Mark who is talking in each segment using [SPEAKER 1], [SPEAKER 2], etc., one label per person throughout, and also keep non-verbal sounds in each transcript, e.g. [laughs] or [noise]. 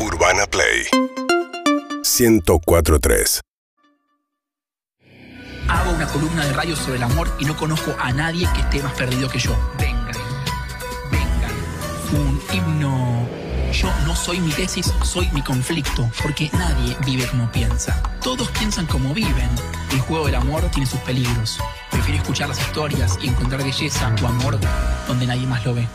[SPEAKER 1] Urbana Play 1043
[SPEAKER 2] Hago una columna de radio sobre el amor y no conozco a nadie que esté más perdido que yo. Vengan, vengan. Un himno. Yo no soy mi tesis, soy mi conflicto, porque nadie vive como piensa. Todos piensan como viven. El juego del amor tiene sus peligros. Prefiero escuchar las historias y encontrar belleza o amor donde nadie más lo ve.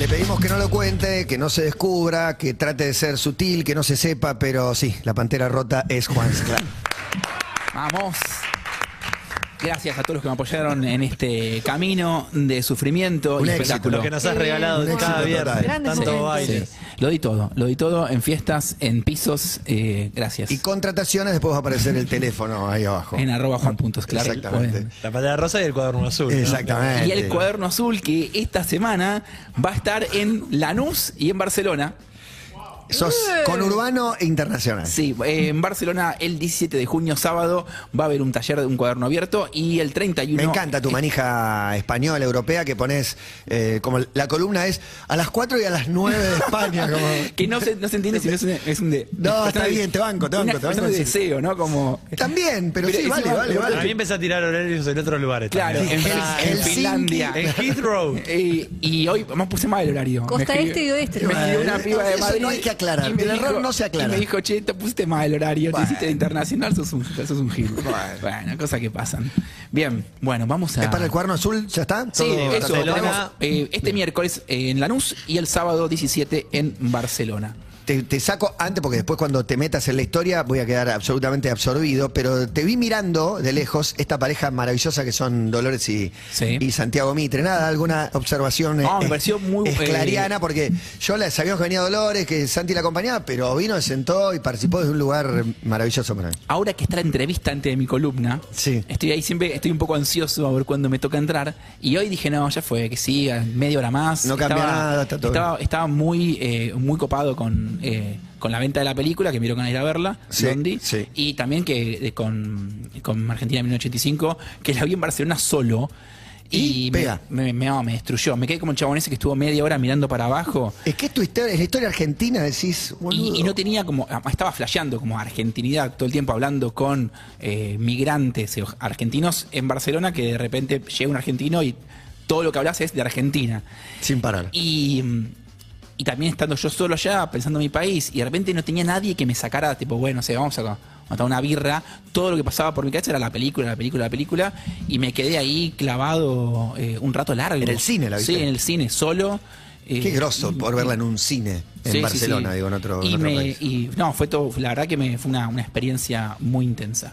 [SPEAKER 3] Le pedimos que no lo cuente, que no se descubra, que trate de ser sutil, que no se sepa, pero sí, la pantera rota es Juan Sclán.
[SPEAKER 2] Vamos. Gracias a todos los que me apoyaron en este camino de sufrimiento
[SPEAKER 3] Un
[SPEAKER 2] y
[SPEAKER 3] éxito.
[SPEAKER 2] espectáculo.
[SPEAKER 4] Lo que nos has regalado
[SPEAKER 3] Un
[SPEAKER 4] cada viernes. Tanto baile.
[SPEAKER 2] Sí. Lo di todo, lo di todo en fiestas, en pisos. eh, gracias.
[SPEAKER 3] Y contrataciones, después va a aparecer el teléfono ahí abajo.
[SPEAKER 2] En arroba Juan Puntos, claro.
[SPEAKER 3] Exactamente.
[SPEAKER 2] Pueden.
[SPEAKER 4] La pantalla rosa y el cuaderno azul. ¿no?
[SPEAKER 3] Exactamente.
[SPEAKER 2] Y el cuaderno azul que esta semana va a estar en Lanús y en Barcelona.
[SPEAKER 3] Sos con urbano e internacional.
[SPEAKER 2] Sí, eh, en Barcelona el 17 de junio, sábado, va a haber un taller de un cuaderno abierto y el 31...
[SPEAKER 3] Me encanta tu manija española, europea, que pones, eh, como la columna es a las 4 y a las 9 de España. Como... [laughs]
[SPEAKER 2] Que no se, no se entiende si no es un, es un de...
[SPEAKER 3] No, está bien, te banco, te banco,
[SPEAKER 2] una
[SPEAKER 3] te banco,
[SPEAKER 2] de deseo, ¿no? Como...
[SPEAKER 3] También, pero, sí, vale, vale, vale.
[SPEAKER 4] Mí empecé a tirar horarios en otros lugares.
[SPEAKER 2] Claro,
[SPEAKER 4] también.
[SPEAKER 2] en. Finlandia.
[SPEAKER 4] En Heathrow.
[SPEAKER 2] Eh, y hoy me puse mal el horario.
[SPEAKER 5] Costa este y oeste,
[SPEAKER 2] Me una
[SPEAKER 3] Eh,
[SPEAKER 2] piba de
[SPEAKER 3] eso
[SPEAKER 2] Madrid.
[SPEAKER 3] no hay que aclarar, el error no se aclara.
[SPEAKER 2] Y me dijo, che, te pusiste mal el horario,
[SPEAKER 3] Bueno.
[SPEAKER 2] te hiciste de internacional, sos un, sos un gil.
[SPEAKER 3] Bueno.
[SPEAKER 2] Bueno, cosas que pasan. Bien, bueno, vamos a...
[SPEAKER 3] ¿Es para el cuaderno azul? ¿Ya está?
[SPEAKER 2] Sí,
[SPEAKER 3] ¿Todo
[SPEAKER 2] eso,
[SPEAKER 4] Barcelona.
[SPEAKER 2] tenemos, eh, este miércoles en Lanús y el sábado 17 en Barcelona.
[SPEAKER 3] Te, te saco antes porque después cuando te metas en la historia voy a quedar absolutamente absorbido, pero te vi mirando de lejos esta pareja maravillosa que son Dolores y,
[SPEAKER 2] Sí.
[SPEAKER 3] y Santiago Mitre. Nada, alguna observación
[SPEAKER 2] No, me
[SPEAKER 3] eh,
[SPEAKER 2] pareció muy,
[SPEAKER 3] es
[SPEAKER 2] eh,
[SPEAKER 3] clariana porque yo la sabíamos que venía Dolores, que Santi la acompañaba, pero vino, se sentó y participó desde un lugar maravilloso para mí.
[SPEAKER 2] Ahora que está la entrevista antes de mi columna,
[SPEAKER 3] Sí.
[SPEAKER 2] estoy ahí siempre, estoy un poco ansioso a ver cuándo me toca entrar. Y hoy dije, no, ya fue, que siga, media hora más.
[SPEAKER 3] No cambia nada, está todo
[SPEAKER 2] estaba, estaba muy, eh, muy copado con, eh, con la venta de la película, que ganas de ir a verla,
[SPEAKER 3] Sí,
[SPEAKER 2] y también que eh, con, con Argentina 1985, que la vi en Barcelona solo.
[SPEAKER 3] Y
[SPEAKER 2] Y,
[SPEAKER 3] pega.
[SPEAKER 2] me, me, me- no, me destruyó. Me quedé como el chabón ese que estuvo media hora mirando para abajo.
[SPEAKER 3] Es que es tu historia, es la historia argentina, decís.
[SPEAKER 2] Y, y no tenía como, ah, estaba flasheando como argentinidad todo el tiempo hablando con eh, migrantes argentinos en Barcelona que de repente llega un argentino y todo lo que hablas es de Argentina.
[SPEAKER 3] Sin parar.
[SPEAKER 2] Y, mm, y también estando yo solo allá, pensando en mi país, y de repente no tenía nadie que me sacara, tipo, bueno, no sé, vamos a matar una birra. Todo lo que pasaba por mi cabeza era la película, la película, la película. Y me quedé ahí clavado eh, un rato largo.
[SPEAKER 3] ¿En el cine la viste?
[SPEAKER 2] Sí, en el cine, solo. eh,
[SPEAKER 3] Qué grosso
[SPEAKER 2] y-
[SPEAKER 3] por verla en un cine en
[SPEAKER 2] Sí,
[SPEAKER 3] Barcelona,
[SPEAKER 2] sí.
[SPEAKER 3] digo, en otro, en
[SPEAKER 2] y
[SPEAKER 3] otro
[SPEAKER 2] me-
[SPEAKER 3] país.
[SPEAKER 2] y, no, fue todo, la verdad que me, fue una, una experiencia muy intensa.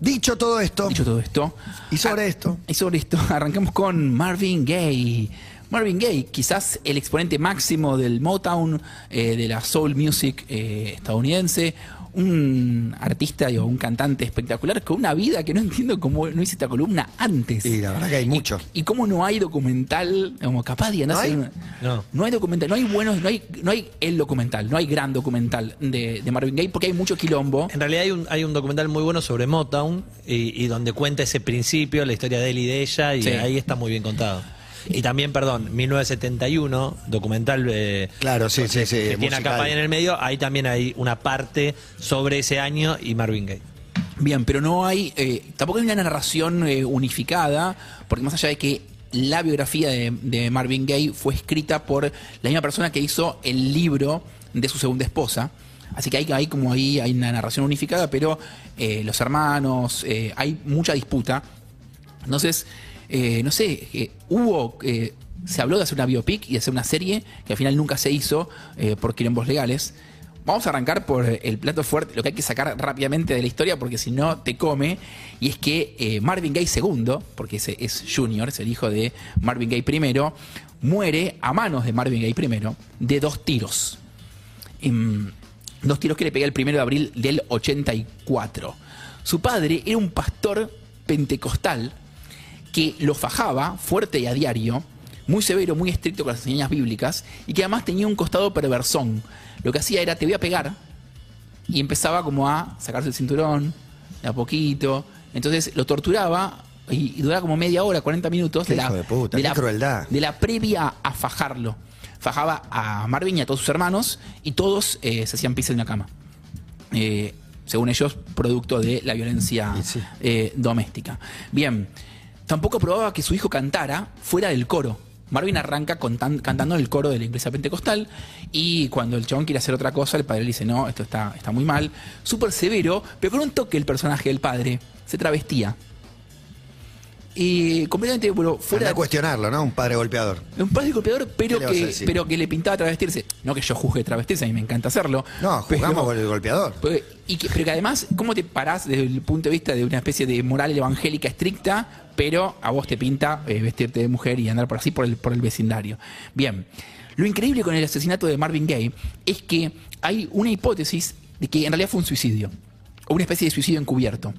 [SPEAKER 3] Dicho todo esto,
[SPEAKER 2] Dicho todo esto.
[SPEAKER 3] Y sobre
[SPEAKER 2] ah,
[SPEAKER 3] esto.
[SPEAKER 2] Y sobre esto, [laughs] arrancamos con Marvin Gaye. Marvin Gaye, quizás el exponente máximo del Motown, eh, de la soul music eh, estadounidense, un artista o un cantante espectacular con una vida que no entiendo cómo no hice esta columna antes.
[SPEAKER 3] y la verdad que hay mucho.
[SPEAKER 2] Y cómo no hay documental, como capaz de
[SPEAKER 3] ¿No
[SPEAKER 2] no,
[SPEAKER 3] hay?
[SPEAKER 4] No.
[SPEAKER 2] no hay documental, no hay buenos, no hay, no hay el documental, no hay gran documental de, de Marvin Gaye porque hay mucho quilombo.
[SPEAKER 4] En realidad hay un, hay un documental muy bueno sobre Motown y, y donde cuenta ese principio, la historia de él y de ella, y
[SPEAKER 2] Sí.
[SPEAKER 4] ahí está muy bien contado. Y también, perdón, 1971, documental eh,
[SPEAKER 3] Claro, sí, sí, sí.
[SPEAKER 4] que tiene a
[SPEAKER 3] musical.
[SPEAKER 4] Capay en el medio, ahí también hay una parte sobre ese año y Marvin Gaye.
[SPEAKER 2] Bien, pero no hay, eh, tampoco hay una narración eh, unificada, porque más allá de que la biografía de, de Marvin Gaye fue escrita por la misma persona que hizo el libro de su segunda esposa. Así que hay, hay como ahí hay una narración unificada, pero eh, los hermanos, eh, hay mucha disputa. Entonces, eh, no sé, eh, hubo, eh, se habló de hacer una biopic y de hacer una serie que al final nunca se hizo por quilombos legales. Vamos a arrancar por el plato fuerte, lo que hay que sacar rápidamente de la historia porque si no te come. Y es que Marvin Gaye II, porque ese es Junior, es el hijo de Marvin Gaye I, muere a manos de Marvin Gaye I de dos tiros. Em, dos tiros que le pegué el primero de abril del 84. Su padre era un pastor pentecostal que lo fajaba fuerte y a diario, muy severo, muy estricto con las enseñanzas bíblicas, y que además tenía un costado perversón. Lo que hacía era, te voy a pegar, y empezaba como a sacarse el cinturón, de a poquito. Entonces lo torturaba y, y duraba como media hora, 40 minutos de la,
[SPEAKER 3] de puta, qué
[SPEAKER 2] la,
[SPEAKER 3] crueldad.
[SPEAKER 2] de la previa a fajarlo. fajaba a Marvin y a todos sus hermanos y todos eh, se hacían pis en una cama. Eh, según ellos, producto de la violencia
[SPEAKER 3] sí.
[SPEAKER 2] eh, doméstica. Bien, tampoco probaba que su hijo cantara fuera del coro. Marvin arranca cantando en el coro de la iglesia pentecostal y cuando el chabón quiere hacer otra cosa, el padre le dice, no, esto está, está muy mal. Súper severo, pero con un toque el personaje del padre se travestía. Y completamente, bueno, fuera de
[SPEAKER 3] cuestionarlo, ¿no? Un padre golpeador.
[SPEAKER 2] un padre golpeador, pero
[SPEAKER 3] ¿Qué le vas a
[SPEAKER 2] que, pero que le pintaba travestirse. No que yo juzgue travestirse, a mí me encanta hacerlo.
[SPEAKER 3] No, jugamos con el golpeador.
[SPEAKER 2] pero- y que, pero que además, ¿cómo te parás desde el punto de vista de una especie de moral evangélica estricta, pero a vos te pinta eh, vestirte de mujer y andar por así por el, por el vecindario? Bien, lo increíble con el asesinato de Marvin Gaye es que hay una hipótesis de que en realidad fue un suicidio, o una especie de suicidio encubierto.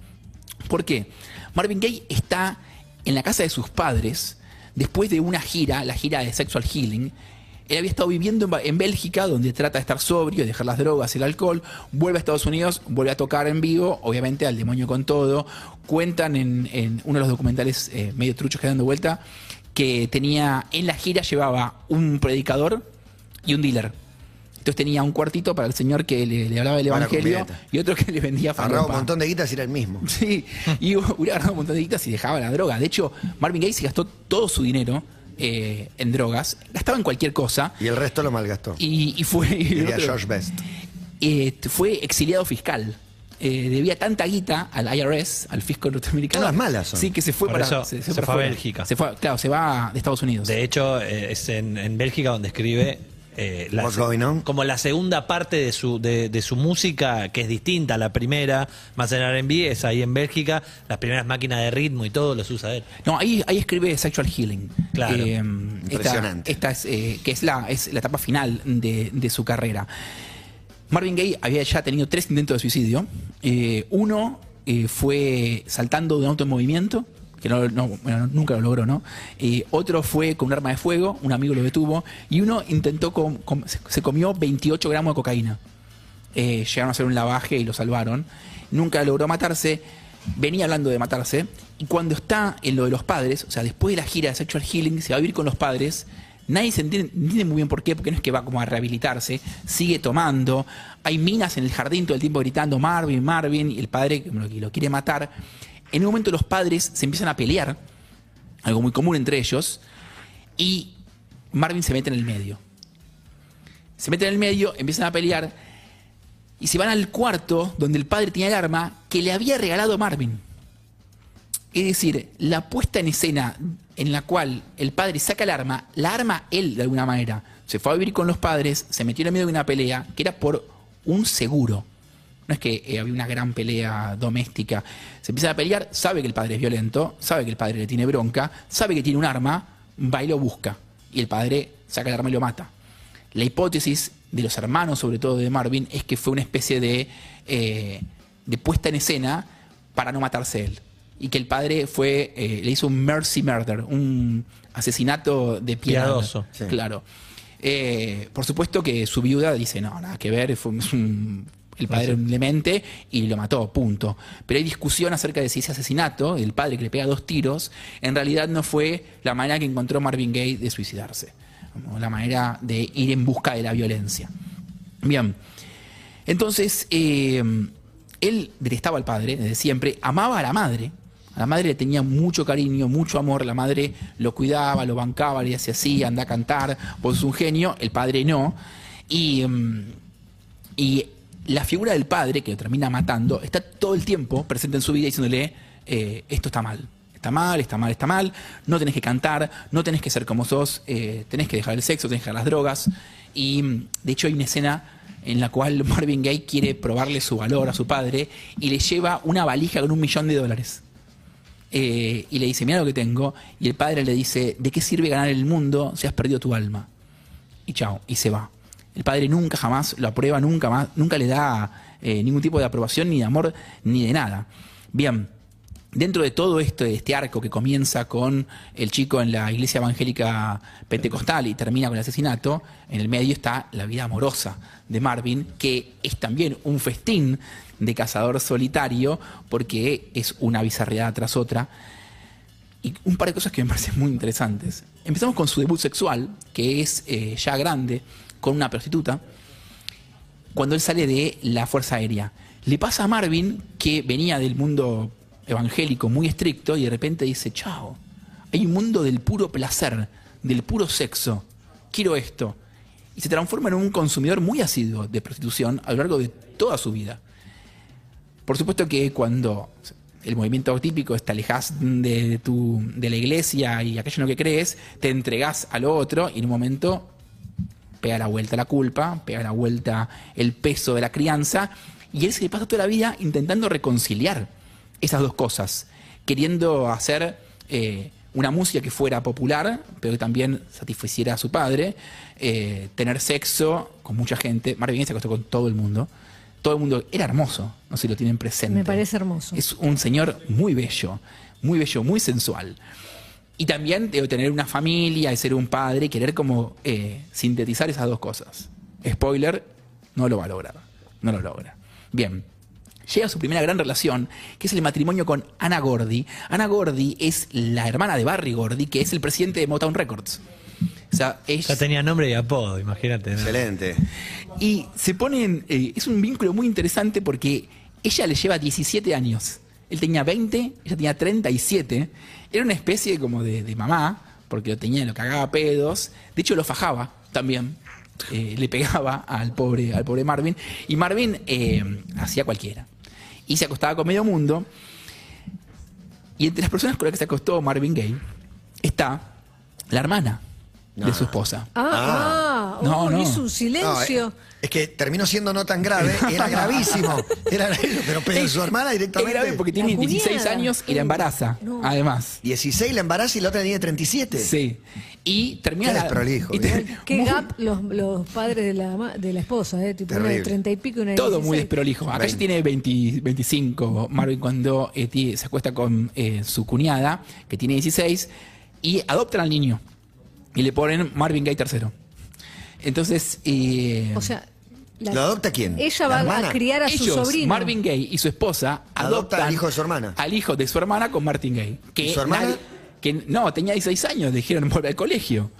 [SPEAKER 2] ¿Por qué? Marvin Gaye está en la casa de sus padres después de una gira, la gira de Sexual Healing. Él había estado viviendo en, Bélgica, donde trata de estar sobrio, de dejar las drogas, el alcohol. Vuelve a Estados Unidos, vuelve a tocar en vivo, obviamente al demonio con todo. Cuentan en, uno de los documentales eh, medio truchos que dan dando vuelta que tenía en la gira llevaba un predicador y un dealer. Entonces tenía un cuartito para el señor que le, le hablaba del
[SPEAKER 3] Para
[SPEAKER 2] evangelio y otro que le vendía
[SPEAKER 3] Agarraba un
[SPEAKER 2] falopa.
[SPEAKER 3] montón de guitas y era el mismo. [laughs]
[SPEAKER 2] Sí, y hubiera ganado un montón de guitas y dejaba la droga. De hecho, Marvin Gaye se gastó todo su dinero eh, en drogas, gastaba en cualquier cosa
[SPEAKER 3] Y el resto lo malgastó.
[SPEAKER 2] y, y fue,
[SPEAKER 3] Diría George Best.
[SPEAKER 2] eh, fue exiliado fiscal. Eh, debía tanta guita al IRS, al fisco norteamericano.
[SPEAKER 3] Todas malas son.
[SPEAKER 2] Sí, que se fue
[SPEAKER 4] Por
[SPEAKER 2] para
[SPEAKER 4] eso
[SPEAKER 2] se,
[SPEAKER 4] fue a. Bélgica.
[SPEAKER 2] Se fue, claro, se va de Estados Unidos.
[SPEAKER 4] De hecho, eh, es en, en Bélgica donde escribe eh, la
[SPEAKER 3] What's
[SPEAKER 4] se-
[SPEAKER 3] going on?
[SPEAKER 4] como la segunda parte de su, de, de su música, que es distinta a la primera, más en R&B, es ahí en Bélgica, las primeras máquinas de ritmo y todo los usa él.
[SPEAKER 2] No, ahí, ahí escribe Sexual Healing.
[SPEAKER 4] Claro.
[SPEAKER 2] Eh,
[SPEAKER 3] Impresionante.
[SPEAKER 2] Esta, esta es, eh, que es la, es la etapa final de, de su carrera. Marvin Gaye había ya tenido tres intentos de suicidio. Eh, uno eh, fue saltando de un auto en movimiento, que nunca lo logró, ¿no? Eh, otro fue con un arma de fuego, un amigo lo detuvo, y uno intentó, se- comió 28 gramos de cocaína. Eh, llegaron a hacer un lavaje y lo salvaron. Nunca logró matarse. Venía hablando de matarse. Y cuando está en lo de los padres, o sea, después de la gira de Sexual Healing, se va a vivir con los padres. Nadie se entiende, muy bien por qué, porque no es que va como a rehabilitarse. Sigue tomando. Hay minas en el jardín todo el tiempo gritando Marvin, Marvin. Y el padre que lo quiere matar. En un momento los padres se empiezan a pelear. Algo muy común entre ellos. Y Marvin se mete en el medio. Se mete en el medio, empiezan a pelear y se van al cuarto donde el padre tenía el arma que le había regalado Marvin. Es decir, la puesta en escena en la cual el padre saca el arma, la arma él de alguna manera. Se fue a vivir con los padres, se metió en el medio de una pelea que era por un seguro. No es que eh, había una gran pelea doméstica. Se empieza a pelear, sabe que el padre es violento, sabe que el padre le tiene bronca, sabe que tiene un arma, va y lo busca. Y el padre saca el arma y lo mata. La hipótesis de los hermanos, sobre todo de Marvin, es que fue una especie de, eh, de puesta en escena para no matarse él. Y que el padre fue, eh, le hizo un mercy murder, un asesinato de piedad.
[SPEAKER 4] Piadoso.
[SPEAKER 3] Sí.
[SPEAKER 2] Claro. Eh, por supuesto que su viuda dice, no, nada que ver, fue un- el padre demente y lo mató, punto. Pero hay discusión acerca de si ese asesinato, el padre que le pega dos tiros, en realidad no fue la manera que encontró Marvin Gaye de suicidarse. La manera de ir en busca de la violencia. Bien. Entonces, eh, él detestaba al padre desde siempre, amaba a la madre. A la madre le tenía mucho cariño, mucho amor. La madre lo cuidaba, lo bancaba, le hacía así, anda a cantar, vos sos un genio. El padre no. Y, mm, y la figura del padre, que lo termina matando, está todo el tiempo presente en su vida diciéndole, eh, esto está mal. Está mal, está mal, está mal. No tenés que cantar, no tenés que ser como sos, eh, tenés que dejar el sexo, tenés que dejar las drogas. Y de hecho hay una escena en la cual [laughs] Marvin Gaye quiere probarle su valor a su padre y le lleva una valija con un millón de dólares. Eh, y le dice, mira lo que tengo. Y el padre le dice, ¿de qué sirve ganar el mundo si has perdido tu alma? Y chao, y se va. El padre nunca jamás lo aprueba, nunca más, nunca le da eh, ningún tipo de aprobación, ni de amor, ni de nada. Bien, dentro de todo esto, este arco que comienza con el chico en la iglesia evangélica pentecostal y termina con el asesinato, en el medio está la vida amorosa de Marvin, que es también un festín de cazador solitario, porque es una bizarreada tras otra. y un par de cosas que me parecen muy interesantes. Empezamos con su debut sexual, que es eh, ya grande, con una prostituta, cuando él sale de la Fuerza Aérea. Le pasa a Marvin, que venía del mundo evangélico muy estricto, y de repente dice, chao, hay un mundo del puro placer, del puro sexo, quiero esto. Y se transforma en un consumidor muy asiduo de prostitución a lo largo de toda su vida. Por supuesto que cuando el movimiento típico es te de, tu, de la iglesia y aquello en lo que crees, te entregás a lo otro y en un momento pega la vuelta la culpa, pega la vuelta el peso de la crianza y él se le pasa toda la vida intentando reconciliar esas dos cosas, queriendo hacer eh, una música que fuera popular, pero que también satisficiera a su padre, eh, tener sexo con mucha gente. Marvin Gaye se acostó con todo el mundo. Todo el mundo era hermoso, no sé si lo tienen presente.
[SPEAKER 1] Me parece hermoso.
[SPEAKER 2] Es un señor muy bello, muy bello, muy sensual. Y también debe tener una familia, de ser un padre, querer como eh, sintetizar esas dos cosas. Spoiler, no lo va a lograr. No lo logra. Bien. Llega a su primera gran relación, que es el matrimonio con Ana Gordy. Ana Gordy es la hermana de Barry Gordy, que es el presidente de Motown Records. O sea, es-
[SPEAKER 4] Ya tenía nombre y apodo, imagínate. ¿no?
[SPEAKER 3] Excelente.
[SPEAKER 2] y se ponen, eh, es un vínculo muy interesante porque ella le lleva 17 años. Él tenía 20, ella tenía 37. Era una especie como de, de mamá, porque lo tenía, lo cagaba pedos. De hecho, lo fajaba también. Eh, le pegaba al pobre, al pobre Marvin. Y Marvin eh, hacía cualquiera. Y se acostaba con medio mundo. Y entre las personas con las que se acostó Marvin Gaye está la hermana de su esposa.
[SPEAKER 1] Ah, ah,
[SPEAKER 2] No,
[SPEAKER 1] oh,
[SPEAKER 2] no.
[SPEAKER 1] hizo un
[SPEAKER 3] No,
[SPEAKER 1] silencio.
[SPEAKER 3] eh, es que terminó siendo no tan grave, [laughs] era gravísimo. Era gravísimo, pero, pero su hermana
[SPEAKER 2] Es
[SPEAKER 3] directamente.
[SPEAKER 2] grave porque tiene
[SPEAKER 1] La
[SPEAKER 2] 16
[SPEAKER 1] cuñada.
[SPEAKER 2] años y la embaraza,
[SPEAKER 1] No.
[SPEAKER 2] además.
[SPEAKER 3] 16 la embaraza y la otra tiene 37.
[SPEAKER 2] Sí. Y termina
[SPEAKER 3] Qué
[SPEAKER 2] la-
[SPEAKER 3] desprolijo,
[SPEAKER 2] y te-
[SPEAKER 3] bien.
[SPEAKER 1] Qué
[SPEAKER 2] muy-
[SPEAKER 1] gap los, los padres de la, de la esposa, ¿eh? Tipo una de
[SPEAKER 3] Terrible.
[SPEAKER 1] 30 y pico y una de
[SPEAKER 2] Todo muy
[SPEAKER 1] 16.
[SPEAKER 2] desprolijo. Acá ya tiene 20 25 Marvin cuando eh, se acuesta con eh, su cuñada, que tiene 16, y adoptan al niño. Y le ponen Marvin Gaye tercero. Entonces, eh,
[SPEAKER 1] O sea, la-
[SPEAKER 3] ¿Lo adopta quién?
[SPEAKER 1] ella
[SPEAKER 3] ¿La
[SPEAKER 1] va
[SPEAKER 3] hermana?
[SPEAKER 1] a criar a su
[SPEAKER 2] ellos,
[SPEAKER 1] sobrino.
[SPEAKER 2] Marvin Gaye y su esposa,
[SPEAKER 3] Adoptan
[SPEAKER 2] adoptan
[SPEAKER 3] al hijo de su hermana.
[SPEAKER 2] Al hijo de su hermana con Martin Gaye. Que
[SPEAKER 3] ¿Y su hermana?
[SPEAKER 2] nadie- que no, tenía 16 años, le dijeron volver al colegio.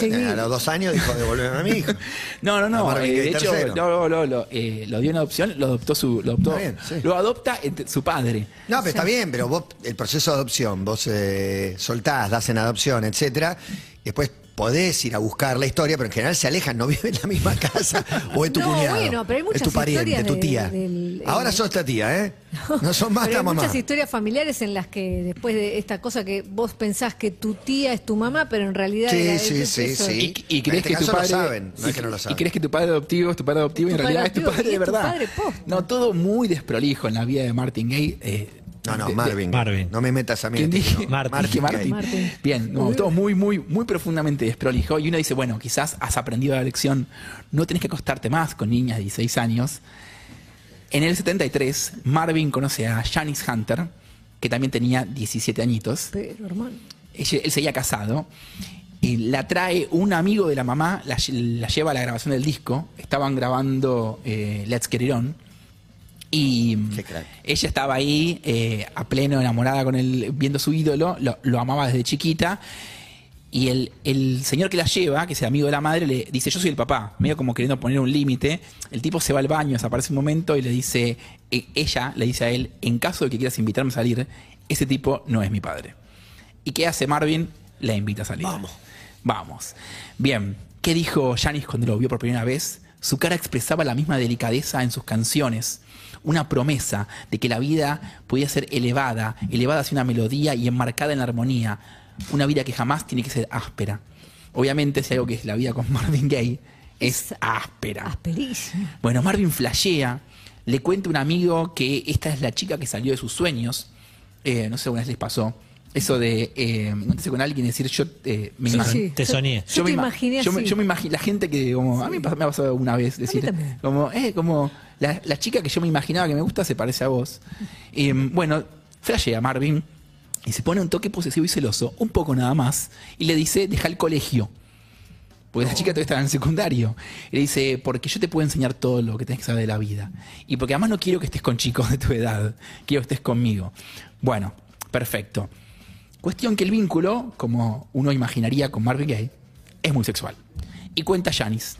[SPEAKER 3] A los dos años dijo devolverme a mi hijo. [laughs]
[SPEAKER 2] No, no, no. Eh, de hecho,
[SPEAKER 3] tercero.
[SPEAKER 2] no, no, no, lo, eh, lo dio en adopción, lo adoptó su, lo adoptó,
[SPEAKER 3] Está bien, sí.
[SPEAKER 2] lo adopta entre- su padre.
[SPEAKER 3] No, pero está bien, pero vos, el proceso de adopción, vos eh, soltás, das en adopción, etcétera, y después podés ir a buscar la historia, pero en general se alejan, no [laughs] viven en la misma casa o es tu
[SPEAKER 1] No,
[SPEAKER 3] cuñado.
[SPEAKER 1] bueno, pero hay muchas
[SPEAKER 3] es tu pariente,
[SPEAKER 1] historias
[SPEAKER 3] tu
[SPEAKER 1] de-
[SPEAKER 3] tía.
[SPEAKER 1] del-
[SPEAKER 3] Ahora
[SPEAKER 1] eh,
[SPEAKER 3] sos la tía, ¿eh? No son más [laughs]
[SPEAKER 1] Pero
[SPEAKER 3] la
[SPEAKER 1] hay
[SPEAKER 3] mamá.
[SPEAKER 1] muchas historias familiares en las que después de esta cosa que vos pensás que tu tía es tu mamá, pero en realidad
[SPEAKER 3] Sí,
[SPEAKER 1] era-
[SPEAKER 3] sí,
[SPEAKER 1] es-
[SPEAKER 3] sí, sí.
[SPEAKER 2] Y, y crees
[SPEAKER 3] este
[SPEAKER 2] que tu
[SPEAKER 3] caso lo
[SPEAKER 2] padre.
[SPEAKER 3] saben, no
[SPEAKER 2] y,
[SPEAKER 3] es que no lo
[SPEAKER 2] y
[SPEAKER 3] saben.
[SPEAKER 2] crees que tu padre adoptivo es tu padre adoptivo y en realidad
[SPEAKER 1] padre
[SPEAKER 2] es tu padre
[SPEAKER 1] y
[SPEAKER 2] de
[SPEAKER 1] es tu
[SPEAKER 2] verdad.
[SPEAKER 1] padre.
[SPEAKER 2] No, todo muy desprolijo en la vida de Martin Gay. eh,
[SPEAKER 3] No, no, Marvin.
[SPEAKER 4] Marvin.
[SPEAKER 3] No me metas a mí.
[SPEAKER 2] ¿Quién
[SPEAKER 3] en
[SPEAKER 2] dije?
[SPEAKER 3] esto.
[SPEAKER 4] Martin.
[SPEAKER 2] Dije Martin.
[SPEAKER 1] Martin.
[SPEAKER 2] Bien, no, todo muy, muy, muy profundamente desprolijo. Y uno dice, bueno, quizás has aprendido la lección. No tenés que acostarte más con niñas de 16 años. En el 73, Marvin conoce a Janice Hunter, que también tenía 17 añitos.
[SPEAKER 1] Pero, hermano.
[SPEAKER 2] Él seguía casado. Y la trae un amigo de la mamá, la lleva a la grabación del disco. Estaban grabando eh, Let's Get It On. Y ella estaba ahí, eh, a pleno enamorada con él, viendo su ídolo, lo, lo amaba desde chiquita. Y el, el señor que la lleva, que es el amigo de la madre, le dice, yo soy el papá, medio como queriendo poner un límite. El tipo se va al baño, desaparece un momento y le dice, eh, ella le dice a él, en caso de que quieras invitarme a salir, ese tipo no es mi padre. ¿Y qué hace Marvin? La invita a salir.
[SPEAKER 3] Vamos.
[SPEAKER 2] Vamos. Bien, ¿qué dijo Janis cuando lo vio por primera vez? Su cara expresaba la misma delicadeza en sus canciones. Una promesa de que la vida podía ser elevada, elevada hacia una melodía y enmarcada en la armonía. Una vida que jamás tiene que ser áspera. Obviamente, si algo que es la vida con [laughs] Marvin Gaye, es áspera.
[SPEAKER 1] Asperísimo.
[SPEAKER 2] Bueno, Marvin flashea, le cuenta a un amigo que esta es la chica que salió de sus sueños. Eh, no sé, una vez les pasó. Eso de eh, encontrarse con alguien y decir, yo eh, me
[SPEAKER 1] Sí,
[SPEAKER 2] imagino.
[SPEAKER 1] sí.
[SPEAKER 4] Te soñé.
[SPEAKER 1] Yo, te
[SPEAKER 2] me ima-
[SPEAKER 1] imaginé
[SPEAKER 2] yo me,
[SPEAKER 1] así.
[SPEAKER 2] yo me imagino, la gente que, como, a mí me ha pasado una vez decir, como, eh, como, la, la chica que yo me imaginaba que me gusta se parece a vos. Eh, bueno, flashea Marvin y se pone un toque posesivo y celoso, un poco nada más, y le dice, deja el colegio. Porque la chica todavía estaba en el secundario. Y le dice, porque yo te puedo enseñar todo lo que tenés que saber de la vida. Y porque además no quiero que estés con chicos de tu edad, quiero que estés conmigo. Bueno, perfecto. Cuestión que el vínculo, como uno imaginaría con Marvin Gaye, es muy sexual. Y cuenta Janis.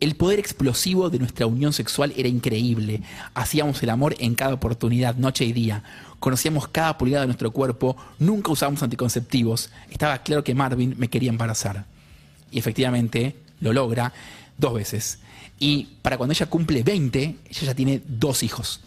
[SPEAKER 2] El poder explosivo de nuestra unión sexual era increíble. Hacíamos el amor en cada oportunidad, noche y día. Conocíamos cada pulgada de nuestro cuerpo. Nunca usábamos anticonceptivos. Estaba claro que Marvin me quería embarazar. Y efectivamente lo logra dos veces. Y para cuando ella cumple 20, ella ya tiene dos hijos.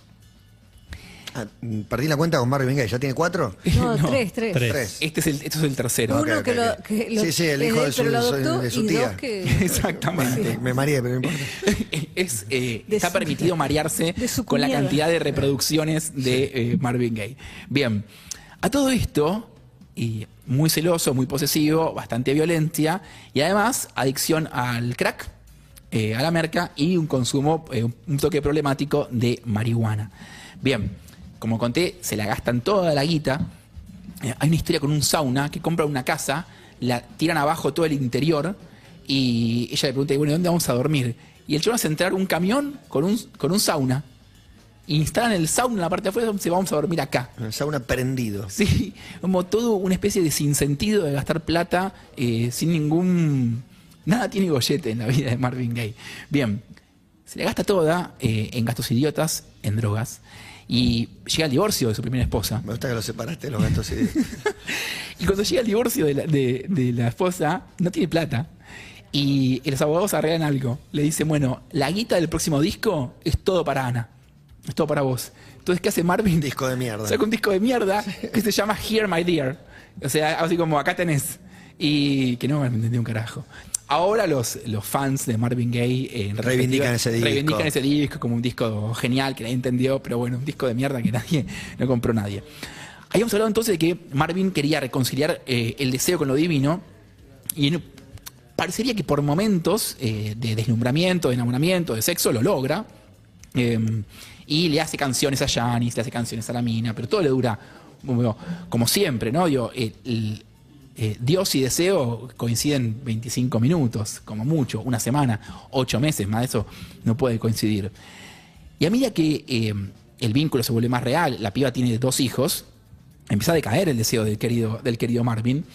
[SPEAKER 3] Ah, perdí la cuenta con Marvin Gaye. ¿Ya tiene cuatro? [laughs]
[SPEAKER 1] No,
[SPEAKER 2] No,
[SPEAKER 1] tres, tres.
[SPEAKER 4] tres.
[SPEAKER 3] Tres.
[SPEAKER 2] Este es el, este es el tercero.
[SPEAKER 1] Uno
[SPEAKER 3] Ok, ok,
[SPEAKER 1] que, lo,
[SPEAKER 3] ok.
[SPEAKER 1] que lo-
[SPEAKER 3] Sí, sí, el hijo
[SPEAKER 1] de
[SPEAKER 3] su-
[SPEAKER 1] adoptó
[SPEAKER 3] de tía.
[SPEAKER 1] que... [laughs]
[SPEAKER 2] Exactamente.
[SPEAKER 3] Me mareé, pero no importa. [laughs]
[SPEAKER 2] es, eh, está
[SPEAKER 1] su-
[SPEAKER 2] permitido marearse con la cantidad de reproducciones de eh, Marvin Gaye. Bien, a todo esto, y muy celoso, muy posesivo, bastante violencia, y además adicción al crack, eh, a la merca y un consumo, eh, un toque problemático de marihuana. Bien, como conté, se la gastan toda la guita. Eh, hay una historia con un sauna que compra una casa, la tiran abajo todo el interior y ella le pregunta, bueno, ¿dónde vamos a dormir? Y el chaval hace entrar un camión con un, con un sauna. Instalan el sauna en la parte de afuera, se vamos a dormir acá.
[SPEAKER 3] El sauna prendido. [laughs]
[SPEAKER 2] Sí, como todo una especie de sinsentido de gastar plata eh, sin ningún... Nada tiene gollete en la vida de Marvin Gaye. Bien, se le gasta toda eh, en gastos idiotas, en drogas, y llega el divorcio de su primera esposa.
[SPEAKER 3] Me gusta que lo separaste los gatos y... [laughs]
[SPEAKER 2] Y cuando llega el divorcio de la, de- de la esposa, no tiene plata. Y los abogados arreglan algo. Le dicen, bueno, la guita del próximo disco es todo para Ana. Es todo para vos. Entonces, ¿qué hace Marvin?
[SPEAKER 3] Disco de mierda.
[SPEAKER 2] Saca un disco de mierda que se llama Here My Dear. O sea, así como acá tenés. Y que no me entendí un carajo. Ahora los, los fans de Marvin Gaye eh,
[SPEAKER 3] Reivindican ese disco.
[SPEAKER 2] Reivindican ese disco como un disco genial que nadie entendió, pero bueno, un disco de mierda que [laughs] nadie no compró nadie. Habíamos hablado entonces de que Marvin quería reconciliar eh, el deseo con lo divino y en- parecería que por momentos eh, de deslumbramiento, de enamoramiento, de sexo lo logra. eh, y le hace canciones a Janis, le hace canciones a la mina, pero todo le dura como, como siempre, ¿no? Digo, el- el- eh, Dios y deseo coinciden 25 minutos, como mucho, una semana, ocho meses, más de eso no puede coincidir. Y a medida que eh, el vínculo se vuelve más real, la piba tiene dos hijos, empieza a decaer el deseo del querido, del querido Marvin.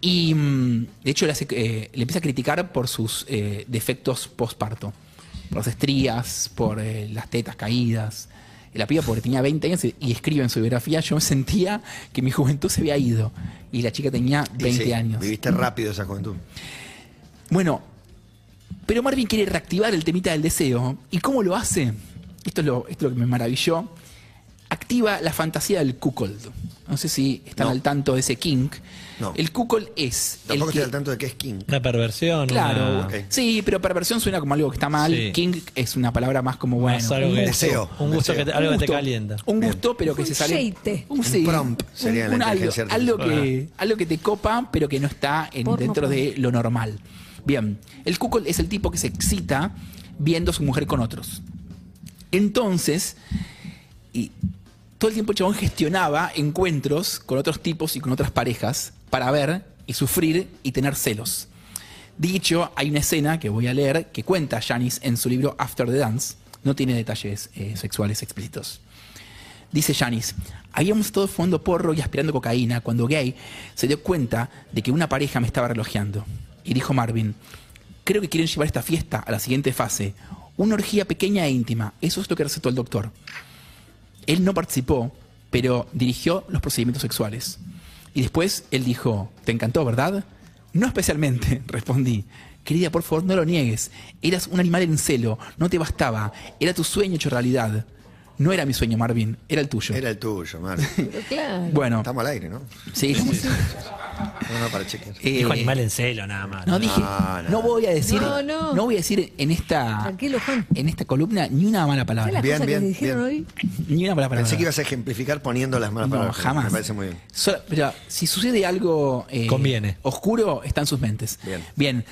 [SPEAKER 2] Y mm, de hecho le, eh, le empieza a criticar por sus defectos postparto, por las estrías, por las tetas caídas. La piba, porque tenía 20 años y escribe en su biografía, yo sentía que mi juventud se había ido. Y la chica tenía
[SPEAKER 3] Y
[SPEAKER 2] 20
[SPEAKER 3] sí,
[SPEAKER 2] años.
[SPEAKER 3] Viviste rápido esa juventud.
[SPEAKER 2] Bueno, pero Marvin quiere reactivar el temita del deseo. ¿Y cómo lo hace? Esto es lo, esto es lo que me maravilló. Activa la fantasía del cuckold. No sé si están
[SPEAKER 3] No.
[SPEAKER 2] al tanto de ese kink.
[SPEAKER 3] No.
[SPEAKER 2] El cuckold es. el
[SPEAKER 3] Tampoco
[SPEAKER 2] que-
[SPEAKER 3] estoy al tanto de qué es King.
[SPEAKER 4] Una perversión.
[SPEAKER 2] Claro,
[SPEAKER 4] una-
[SPEAKER 3] Ok.
[SPEAKER 2] sí, pero perversión suena como algo que está mal.
[SPEAKER 4] Sí.
[SPEAKER 2] Kink es una palabra más como bueno.
[SPEAKER 4] Más algo
[SPEAKER 2] un
[SPEAKER 4] que-.
[SPEAKER 3] Deseo.
[SPEAKER 4] Un gusto
[SPEAKER 3] Deseo.
[SPEAKER 4] que te, algo
[SPEAKER 2] Un
[SPEAKER 4] que te calienta.
[SPEAKER 2] Un gusto, pero que
[SPEAKER 1] Un
[SPEAKER 2] se sale.
[SPEAKER 1] sheite.
[SPEAKER 2] Un,
[SPEAKER 3] Un prompt sería la
[SPEAKER 2] algo, algo que, algo que te copa, pero que no está en-
[SPEAKER 1] Porno
[SPEAKER 2] dentro de lo normal. Bien, el cuckold es el tipo que se excita viendo a su mujer con otros. Entonces, y todo el tiempo el chabón gestionaba encuentros con otros tipos y con otras parejas para ver y sufrir y tener celos. Dicho, hay una escena que voy a leer que cuenta Janis en su libro After the Dance. No tiene detalles eh, sexuales explícitos. Dice Janis, habíamos todos fumando porro y aspirando cocaína cuando Gay se dio cuenta de que una pareja me estaba relojeando. Y dijo Marvin, creo que quieren llevar esta fiesta a la siguiente fase. Una orgía pequeña e íntima. Eso es lo que recetó el doctor. Él no participó, pero dirigió los procedimientos sexuales. Y después él dijo, ¿te encantó, verdad? No especialmente, [laughs] respondí. Querida, por favor, no lo niegues. Eras un animal en celo, no te bastaba. Era tu sueño hecho realidad. No era mi sueño, Marvin, era el tuyo.
[SPEAKER 3] Era el tuyo, Marvin.
[SPEAKER 1] Claro. [laughs]
[SPEAKER 2] Bueno,
[SPEAKER 3] Estamos al aire, ¿no?
[SPEAKER 2] sí,
[SPEAKER 3] No, no, para chequear.
[SPEAKER 2] eh,
[SPEAKER 4] Dijo animal en celo, nada más.
[SPEAKER 2] No dije,
[SPEAKER 3] No,
[SPEAKER 2] no,
[SPEAKER 3] no.
[SPEAKER 2] voy a decir,
[SPEAKER 1] No,
[SPEAKER 2] no,
[SPEAKER 1] no.
[SPEAKER 2] voy a decir en esta,
[SPEAKER 1] Tranquilo, Juan.
[SPEAKER 2] en esta columna ni una mala
[SPEAKER 1] ¿Sabes
[SPEAKER 2] palabra,
[SPEAKER 1] las
[SPEAKER 3] Bien,
[SPEAKER 1] cosas
[SPEAKER 3] bien,
[SPEAKER 1] que dijeron
[SPEAKER 3] bien.
[SPEAKER 1] hoy?
[SPEAKER 2] ni una mala palabra.
[SPEAKER 3] Pensé que ibas a ejemplificar poniendo las manos
[SPEAKER 2] No,
[SPEAKER 3] para
[SPEAKER 2] jamás.
[SPEAKER 3] Me parece muy bien.
[SPEAKER 2] So- pero si sucede algo eh,
[SPEAKER 4] Conviene.
[SPEAKER 2] oscuro, está en sus mentes.
[SPEAKER 3] Bien.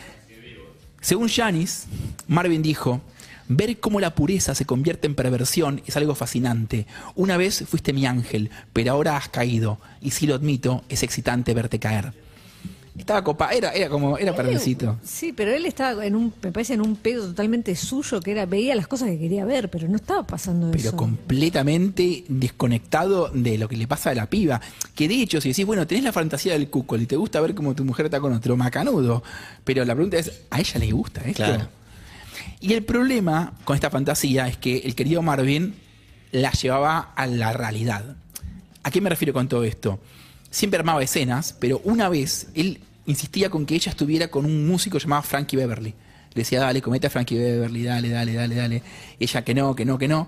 [SPEAKER 2] Según Janis, Marvin dijo, ver cómo la pureza se convierte en perversión es algo fascinante. Una vez fuiste mi ángel, pero ahora has caído. Y si lo admito, es excitante verte caer. Estaba copa, era, era como, era perdecito.
[SPEAKER 1] Sí, pero él estaba en un, me parece en un pedo totalmente suyo, que era, veía las cosas que quería ver, pero no estaba pasando
[SPEAKER 2] Pero
[SPEAKER 1] eso.
[SPEAKER 2] completamente desconectado de lo que le pasa a la piba. Que de hecho, si decís, bueno, tenés la fantasía del cuco y te gusta ver cómo tu mujer está con otro macanudo. Pero la pregunta es, ¿a ella le gusta esto?
[SPEAKER 4] Claro.
[SPEAKER 2] Y el problema con esta fantasía es que el querido Marvin la llevaba a la realidad. ¿A qué me refiero con todo esto? Siempre armaba escenas, pero una vez él insistía con que ella estuviera con un músico llamado Frankie Beverly. Le decía, dale, comete a Frankie Beverly, dale, dale, dale, dale. Ella que no, que no, que no.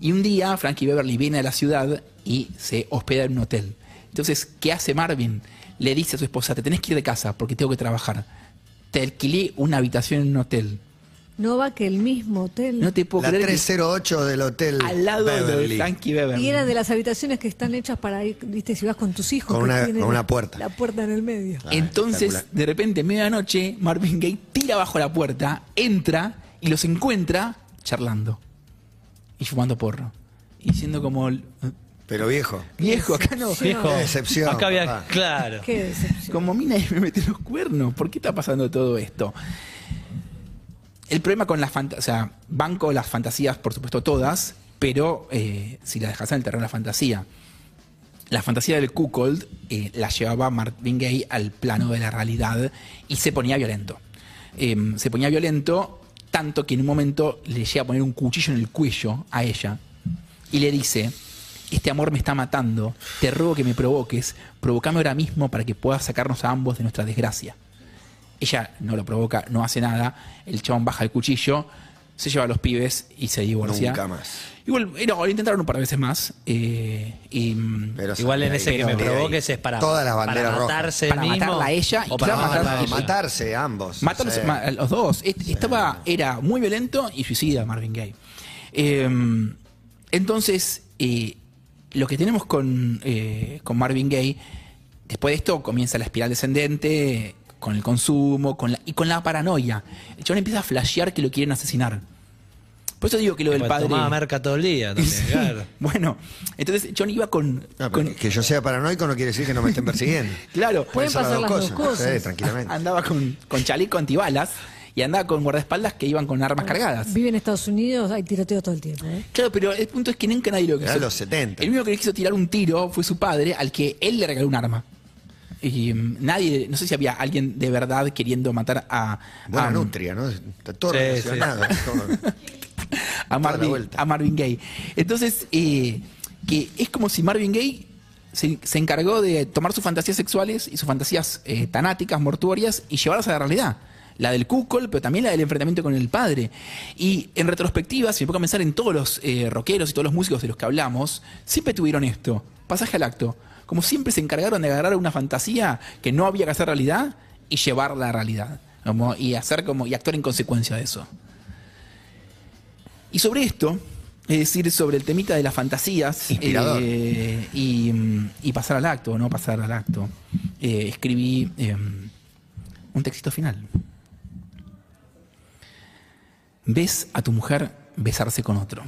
[SPEAKER 2] Y un día Frankie Beverly viene a la ciudad y se hospeda en un hotel. Entonces, ¿qué hace Marvin? Le dice a su esposa, te tenés que ir de casa porque tengo que trabajar. Te alquilé una habitación en un hotel.
[SPEAKER 1] No va que el mismo hotel.
[SPEAKER 2] No te puedo
[SPEAKER 3] La
[SPEAKER 2] creer que
[SPEAKER 3] 308 del hotel
[SPEAKER 2] al lado de
[SPEAKER 3] Beverly.
[SPEAKER 2] Frankie Beverly.
[SPEAKER 1] y era de las habitaciones que están hechas para ir, viste, si vas con tus hijos.
[SPEAKER 3] Con
[SPEAKER 1] que
[SPEAKER 3] una-
[SPEAKER 1] tienen
[SPEAKER 3] con una puerta.
[SPEAKER 1] La puerta en el medio.
[SPEAKER 3] Ah,
[SPEAKER 2] Entonces,
[SPEAKER 3] espectacular.
[SPEAKER 2] de repente, medianoche, Marvin Gaye tira bajo la puerta, entra y los encuentra charlando y fumando porro. Y diciendo como,
[SPEAKER 3] Pero viejo.
[SPEAKER 2] viejo, acá no.
[SPEAKER 4] Viejo,
[SPEAKER 3] Qué decepción,
[SPEAKER 4] acá había,
[SPEAKER 3] papá.
[SPEAKER 4] claro.
[SPEAKER 1] Qué decepción.
[SPEAKER 2] Como a mí nadie me mete los cuernos. ¿Por qué está pasando todo esto? El problema con las fantasías, o sea, banco las fantasías, por supuesto, todas, pero eh, si las dejas en el terreno de la fantasía. La fantasía del cuckold eh, la llevaba Marvin Gaye al plano de la realidad y se ponía violento. Eh, se ponía violento tanto que en un momento le llega a poner un cuchillo en el cuello a ella y le dice, este amor me está matando, te ruego que me provoques, provocame ahora mismo para que puedas sacarnos a ambos de nuestra desgracia. Ella no lo provoca, no hace nada, el chabón baja el cuchillo, se lleva a los pibes y se divorcia.
[SPEAKER 3] Nunca más.
[SPEAKER 2] Igual, eh, no, lo intentaron un par de veces más. eh, y,
[SPEAKER 3] Pero
[SPEAKER 4] Igual en ese
[SPEAKER 3] ahí,
[SPEAKER 4] que me
[SPEAKER 3] ahí.
[SPEAKER 4] provoques es para,
[SPEAKER 3] Todas las
[SPEAKER 4] para
[SPEAKER 3] banderas rojas.
[SPEAKER 4] matarse
[SPEAKER 2] Para
[SPEAKER 4] mismo
[SPEAKER 2] matarla a ella y
[SPEAKER 4] o para
[SPEAKER 2] claro,
[SPEAKER 3] No,
[SPEAKER 4] matarla a ella.
[SPEAKER 3] matarse ambos.
[SPEAKER 2] Matarlos
[SPEAKER 3] Sí.
[SPEAKER 2] ma- a los dos. Est- Estaba, era muy violento y suicida Marvin Gaye. Eh, entonces, eh, lo que tenemos con, eh, con Marvin Gaye, después de esto comienza la espiral descendente, con el consumo con la- y con la paranoia. El chabón empieza a flashear que lo quieren asesinar. Por eso digo que lo del padre...
[SPEAKER 4] Tomaba merca todo el día también, [laughs]
[SPEAKER 2] Sí.
[SPEAKER 4] claro.
[SPEAKER 2] Bueno, entonces John iba con...
[SPEAKER 3] No, pero
[SPEAKER 2] con-
[SPEAKER 3] que yo sea paranoico no quiere decir que no me estén persiguiendo. [laughs]
[SPEAKER 2] claro,
[SPEAKER 1] Pueden
[SPEAKER 3] ser
[SPEAKER 1] pasar las dos cosas.
[SPEAKER 3] Sí, tranquilamente.
[SPEAKER 2] andaba con, con chaleco antibalas y andaba con guardaespaldas que iban con armas cargadas.
[SPEAKER 1] Vive en Estados Unidos, hay tiroteo todo el tiempo. ¿eh?
[SPEAKER 2] Claro, pero el punto es que nunca nadie lo quiso.
[SPEAKER 3] Era los 70.
[SPEAKER 2] El único que le quiso tirar un tiro fue su padre, al que él le regaló un arma. Y mm, nadie, no sé si había alguien de verdad queriendo matar a,
[SPEAKER 3] Buena
[SPEAKER 2] a,
[SPEAKER 3] nutria, ¿no? Está todo
[SPEAKER 4] Sí,
[SPEAKER 3] relacionado. todo. [laughs]
[SPEAKER 2] a Marvin,
[SPEAKER 3] vuelta.
[SPEAKER 2] a Marvin Gaye. Entonces, eh, que es como si Marvin Gaye se, se encargó de tomar sus fantasías sexuales y sus fantasías eh, tanáticas, mortuorias, y llevarlas a la realidad. La del cuckold, pero también la del enfrentamiento con el padre. Y en retrospectiva, si me pongo a pensar en todos los eh, rockeros y todos los músicos de los que hablamos, siempre tuvieron esto, pasaje al acto. Como siempre se encargaron de agarrar una fantasía que no había que hacer realidad y llevarla a la realidad. Como- y hacer como, y actuar en consecuencia de eso. Y sobre esto, es decir, sobre el temita de las fantasías eh, y, y pasar al acto o no pasar al acto, eh, escribí eh, un textito final. Ves a tu mujer besarse con otro.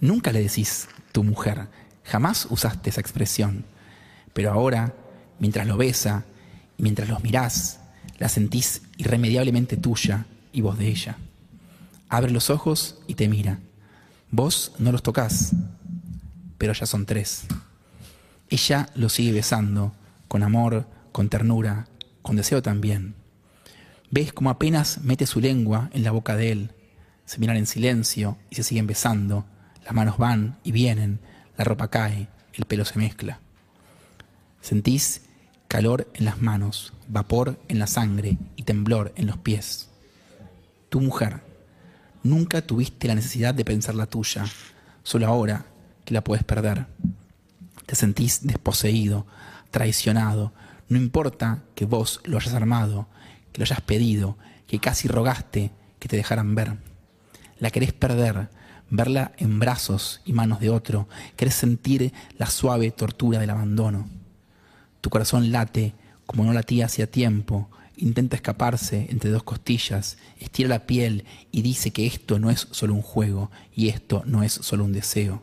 [SPEAKER 2] Nunca le decís tu mujer, jamás usaste esa expresión, pero ahora, mientras lo besa mientras los mirás, la sentís irremediablemente tuya y vos de ella. Abre los ojos y te mira. Vos no los tocas, pero ya son tres. Ella lo sigue besando, con amor, con ternura, con deseo también. Ves como apenas mete su lengua en la boca de él. Se miran en silencio y se siguen besando. Las manos van y vienen, la ropa cae, el pelo se mezcla. Sentís calor en las manos, vapor en la sangre y temblor en los pies. Tu mujer, nunca tuviste la necesidad de pensar la tuya, solo ahora que la puedes perder. Te sentís desposeído, traicionado. No importa que vos lo hayas armado, que lo hayas pedido, que casi rogaste que te dejaran ver. La querés perder, verla en brazos y manos de otro. Querés sentir la suave tortura del abandono. Tu corazón late como no latía hacía tiempo. Intenta escaparse entre dos costillas, estira la piel y dice que esto no es solo un juego y esto no es solo un deseo.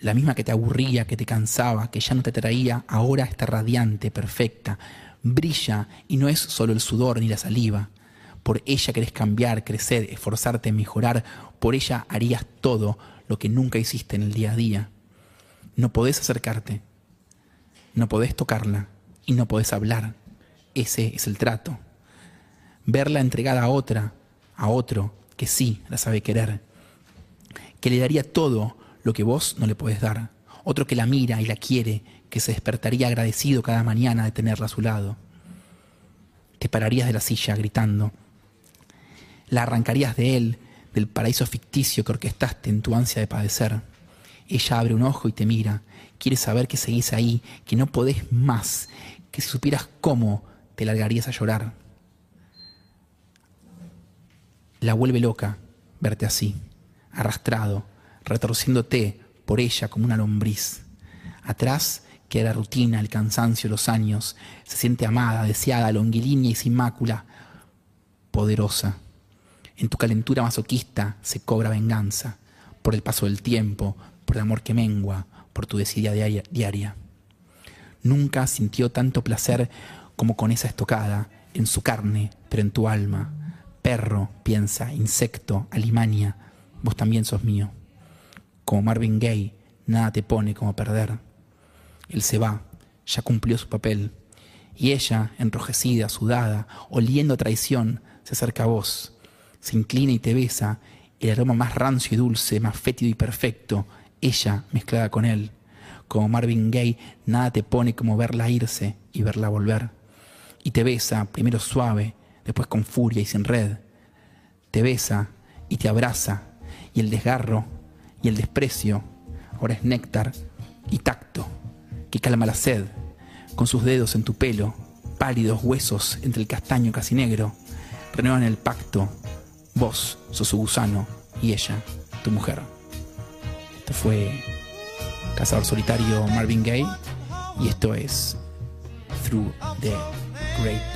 [SPEAKER 2] La misma que te aburría, que te cansaba, que ya no te traía, ahora está radiante, perfecta, brilla y no es solo el sudor ni la saliva. Por ella querés cambiar, crecer, esforzarte, mejorar. Por ella harías todo lo que nunca hiciste en el día a día. No podés acercarte, no podés tocarla y no podés hablar. Ese es el trato. Verla entregada a otra, a otro, que sí la sabe querer, que le daría todo lo que vos no le podés dar. Otro que la mira y la quiere, que se despertaría agradecido cada mañana de tenerla a su lado. Te pararías de la silla gritando. La arrancarías de él, del paraíso ficticio que orquestaste en tu ansia de padecer. Ella abre un ojo y te mira. Quiere saber que seguís ahí, que no podés más, que si supieras cómo, te largarías a llorar. La vuelve loca verte así, arrastrado, retorciéndote por ella como una lombriz. Atrás queda la rutina, el cansancio, los años. Se siente amada, deseada, longuilínea y sin mácula, poderosa. En tu calentura masoquista se cobra venganza por el paso del tiempo, por el amor que mengua, por tu desidia diaria-. Nunca sintió tanto placer como con esa estocada, en su carne, pero en tu alma. Perro, piensa, insecto, alimaña, vos también sos mío. Como Marvin Gaye, nada te pone como perder. Él se va, ya cumplió su papel. Y ella, enrojecida, sudada, oliendo a traición, se acerca a vos, se inclina y te besa, el aroma más rancio y dulce, más fétido y perfecto, ella mezclada con él. Como Marvin Gaye, nada te pone como verla irse y verla volver. Y te besa, primero suave, después con furia y sin red. Te besa y te abraza, y el desgarro y el desprecio ahora es néctar y tacto que calma la sed, con sus dedos en tu pelo, pálidos huesos entre el castaño casi negro, renuevan el pacto. Vos sos su gusano y ella, tu mujer. Esto fue Cazador Solitario Marvin Gaye y esto es Through the Grapevine.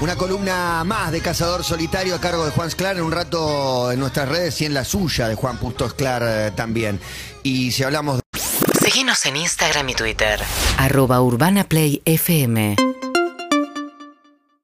[SPEAKER 3] Una columna más de Cazador Solitario a cargo de Juan Sclar en un rato en nuestras redes y en la suya de Juan Punto Sclar eh, también. Y si hablamos
[SPEAKER 6] Seguinos en Instagram y Twitter. Arroba Urbana Play FM.